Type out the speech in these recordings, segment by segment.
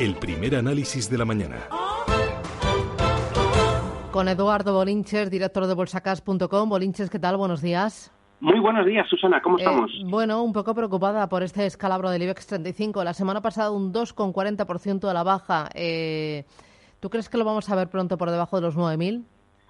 El primer análisis de la mañana. Con Eduardo Bolinches, director de bolsacas.com. Bolinches, ¿qué tal? Buenos días. Muy buenos días, Susana, ¿cómo Eh, estamos? bueno, un poco preocupada por este escalabro del IBEX 35. La semana pasada un 2,40% de la baja. Eh, ¿Tú crees que lo vamos a ver pronto por debajo de los 9.000?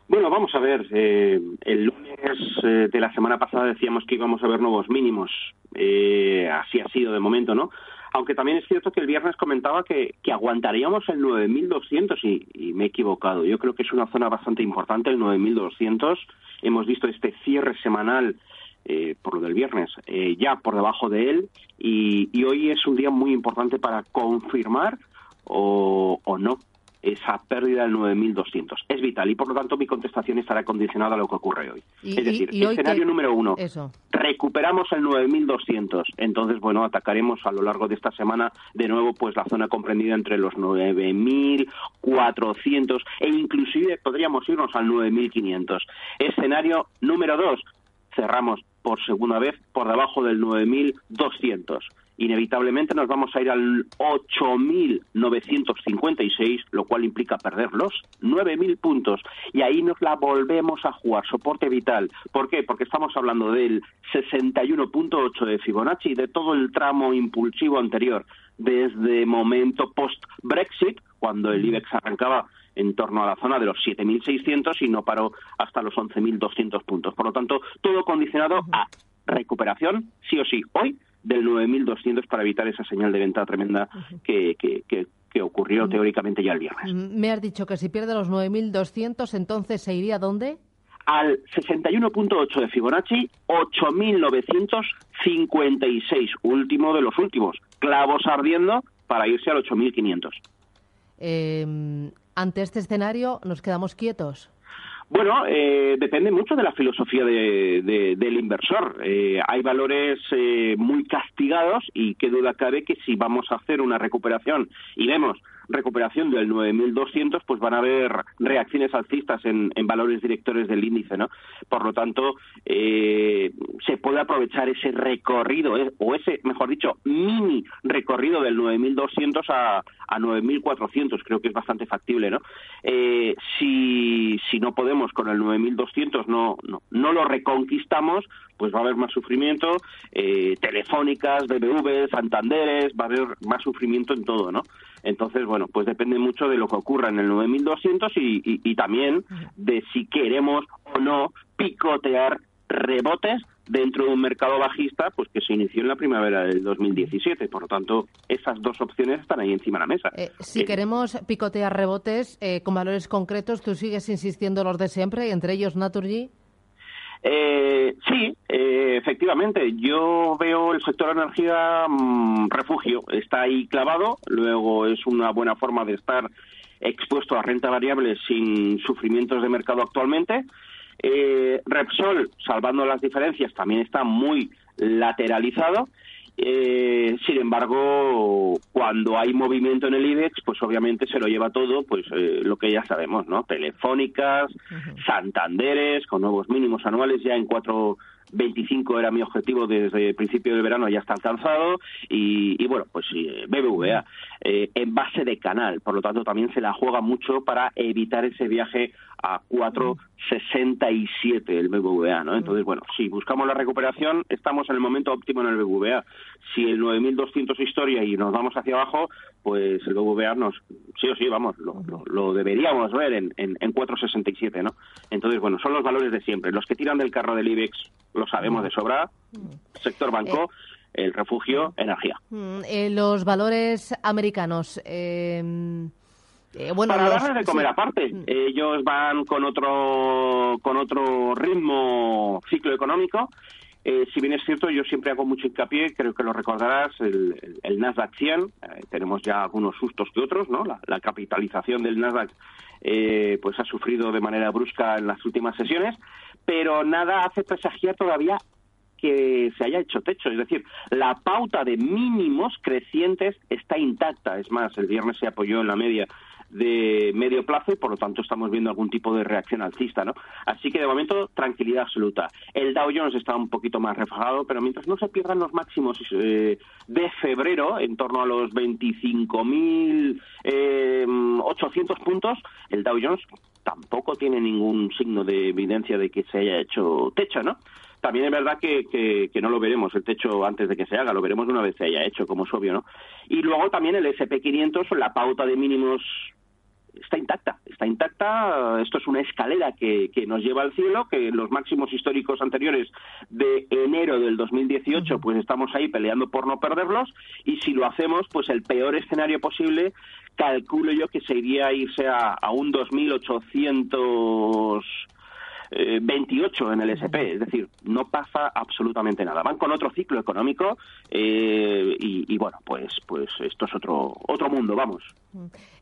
Bueno, vamos a ver. eh, el lunes eh, de la semana pasada decíamos que íbamos a ver nuevos mínimos. Eh, así ha sido de momento, ¿no? Aunque también es cierto que el viernes comentaba que, aguantaríamos el 9.200 y, y me he equivocado. Yo creo que es una zona bastante importante, el 9.200. Hemos visto este cierre semanal eh, por lo del viernes, eh, ya por debajo de él y, y hoy es un día muy importante para confirmar o, o no esa pérdida del 9.200. Es vital y por lo tanto mi contestación estará condicionada a lo que ocurre hoy. Y- es decir, y- y hoy escenario número uno, Eso. recuperamos el 9.200. Entonces, bueno, atacaremos a lo largo de esta semana de nuevo pues la zona comprendida entre los 9.400 e inclusive podríamos irnos al 9.500. Escenario número dos, cerramos por segunda vez por debajo del 9.200. Inevitablemente nos vamos a ir al 8.956, lo cual implica perder los 9.000 puntos. Y ahí nos la volvemos a jugar, soporte vital. ¿Por qué? Porque estamos hablando del 61.8 de Fibonacci, de todo el tramo impulsivo anterior, desde momento post-Brexit, cuando el IBEX arrancaba en torno a la zona de los 7.600 y no paró hasta los 11.200 puntos. Por lo tanto, todo condicionado a recuperación, sí o sí, hoy del 9.200 para evitar esa señal de venta tremenda que, que, que, que ocurrió teóricamente ya el viernes. Mm, Me has dicho que si pierde los 9.200, entonces se iría a dónde? Al 61.8 de Fibonacci, 8.956, último de los últimos, clavos ardiendo para irse al 8.500. Eh, ante este escenario, ¿nos quedamos quietos? Bueno, eh, depende mucho de la filosofía de- de- del inversor. Eh, hay valores eh, muy castigados y qué duda cabe que si vamos a hacer una recuperación y vemos recuperación del 9.200, pues van a haber reacciones alcistas en, en valores directores del índice, ¿no? Por lo tanto, eh, se puede aprovechar ese recorrido, eh, o ese, mejor dicho, mini recorrido del 9.200 a, a 9.400, creo que es bastante factible, ¿no? Eh, si, si no podemos con el 9.200, no, no, no lo reconquistamos, pues va a haber más sufrimiento, eh, telefónicas, BBV, Santanderes, va a haber más sufrimiento en todo, ¿no? Entonces, bueno, pues depende mucho de lo que ocurra en el 9200 y, y, y también de si queremos o no picotear rebotes dentro de un mercado bajista pues que se inició en la primavera del 2017. Por lo tanto, esas dos opciones están ahí encima de la mesa. Eh, si Eh, queremos picotear rebotes eh, con valores concretos, tú sigues insistiendo los de siempre, entre ellos Naturgy. Eh, sí, eh, efectivamente. Yo veo el sector energía mm, refugio. Está ahí clavado. Luego es una buena forma de estar expuesto a renta variable sin sufrimientos de mercado actualmente. Eh, Repsol, salvando las diferencias, también está muy lateralizado. Eh, sin embargo, cuando hay movimiento en el IBEX, pues obviamente se lo lleva todo, pues eh, lo que ya sabemos, ¿no? Telefónicas, Santanderes, con nuevos mínimos anuales ya en 4.25 era mi objetivo desde el principio del verano, ya está alcanzado, y, y bueno, pues sí, BBVA, eh, en base de canal, por lo tanto también se la juega mucho para evitar ese viaje a 4.67 el BBVA, ¿no? Entonces, bueno, si buscamos la recuperación, estamos en el momento óptimo en el BBVA. Si el 9.200 historia y nos vamos hacia abajo, pues el BBVA nos, sí o sí, vamos, lo, lo, lo deberíamos ver en, en, en 4.67, ¿no? Entonces, bueno, son los valores de siempre. Los que tiran del carro del IBEX lo sabemos de sobra. Sector banco, el refugio, energía. Mm, eh, los valores americanos. eh, eh, bueno, para los- darles de comer sí. aparte. Mm. Ellos van con otro con otro ritmo ciclo económico Eh, si bien es cierto, yo siempre hago mucho hincapié, creo que lo recordarás, el, el, Nasdaq 100, eh, tenemos ya algunos sustos que otros, ¿no? La, capitalización del Nasdaq eh, pues ha sufrido de manera brusca en las últimas sesiones, pero nada hace presagiar todavía que se haya hecho techo. Es decir, la pauta de mínimos crecientes está intacta. Es más, el viernes se apoyó en la media de medio plazo y por lo tanto estamos viendo algún tipo de reacción alcista, ¿no? Así que de momento tranquilidad absoluta. El Dow Jones está un poquito más refajado, pero mientras no se pierdan los máximos eh, de febrero, en torno a los 25.800 eh, puntos, el Dow Jones tampoco tiene ningún signo de evidencia de que se haya hecho techo, ¿no? También es verdad que, que, no lo veremos el techo antes de que se haga, lo veremos una vez se haya hecho, como es obvio, ¿no? Y luego también el SP500, la pauta de mínimos está intacta, está intacta. Esto es una escalera que, que, nos lleva al cielo, que los máximos históricos anteriores de enero del 2018, pues estamos ahí peleando por no perderlos. Y si lo hacemos, pues el peor escenario posible, calculo yo que sería irse a, a un 2800 28 en el SP, es decir, no pasa absolutamente nada. Van con otro ciclo económico eh, y, bueno, pues pues esto es otro otro mundo, vamos.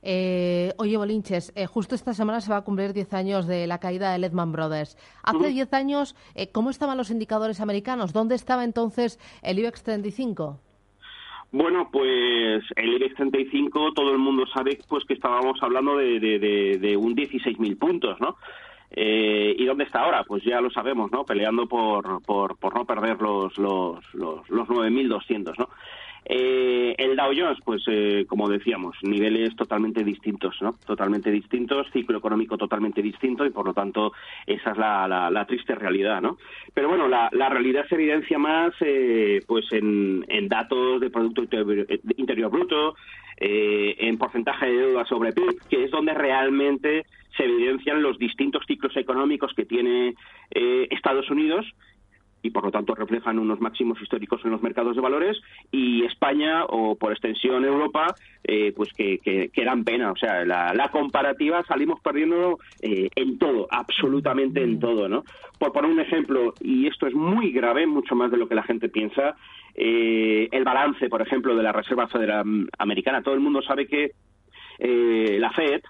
Eh, oye, Bolinches, eh, justo esta semana se va a cumplir 10 años de la caída de Lehman Brothers. Hace 10 años, ¿cómo estaban los indicadores americanos? ¿Dónde estaba entonces el IBEX 35? Bueno, pues el IBEX 35, todo el mundo sabe pues que estábamos hablando de, de, de, de un 16.000 puntos, ¿no? Eh, ¿Y dónde está ahora? Pues ya lo sabemos, ¿no? Peleando por, por, por no perder los, los, los, los 9.200, ¿no? Eh, el Dow Jones, pues eh, como decíamos, niveles totalmente distintos, ¿no? Totalmente distintos, ciclo económico totalmente distinto y por lo tanto esa es la, triste realidad, ¿no? Pero bueno, la, realidad se evidencia más eh, pues en, datos de Producto Interior, Bruto, eh, en porcentaje de deuda sobre PIB, que es donde realmente se evidencian los distintos ciclos económicos que tiene eh, Estados Unidos y por lo tanto reflejan unos máximos históricos en los mercados de valores y España o por extensión Europa eh, pues que, que, dan pena. O sea la, la comparativa salimos perdiendo eh, en todo absolutamente en todo no por poner un ejemplo y esto es muy grave mucho más de lo que la gente piensa eh, el balance por ejemplo de la Reserva Federal Americana. Todo el mundo sabe que la Fed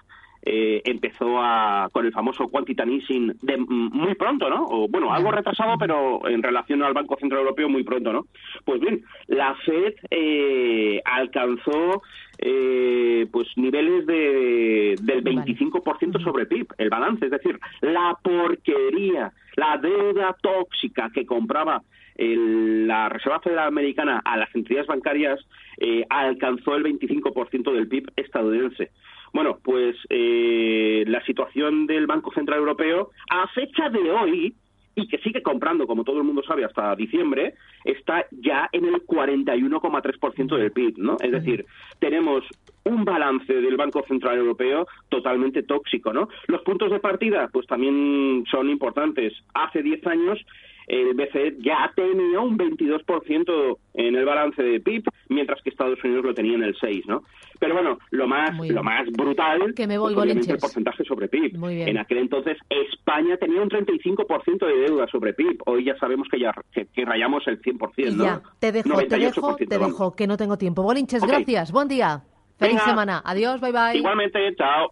eh, empezó a, con el famoso quantitative easing de, muy pronto, ¿no? O, bueno, algo retrasado, pero en relación al Banco Central Europeo muy pronto, ¿no? Pues bien, la Fed eh, alcanzó eh, pues niveles de, del 25% sobre PIB, el balance, es decir, la porquería, la deuda tóxica que compraba la Reserva Federal Americana a las entidades bancarias eh, alcanzó el 25% del PIB estadounidense. Bueno, pues eh, la situación del Banco Central Europeo a fecha de hoy y que sigue comprando, como todo el mundo sabe, hasta diciembre, está ya en el 41,3% del PIB, ¿no? Es decir, tenemos un balance del Banco Central Europeo totalmente tóxico, ¿no? Los puntos de partida, pues también son importantes. Hace 10 años el BCE ya tenía un 22% en el balance de PIB, mientras que Estados Unidos lo tenía en el 6, ¿no? Pero bueno, lo más lo más brutal que me voy, pues, el porcentaje sobre PIB. En aquel entonces España tenía un 35% de deuda sobre PIB. Hoy ya sabemos que ya que, rayamos el 100%, ¿no? Ya, te dejo, te dejo, te dejo, que no tengo tiempo. Bolinches, gracias. Buen día. Feliz semana. Adiós, bye bye. Igualmente, chao.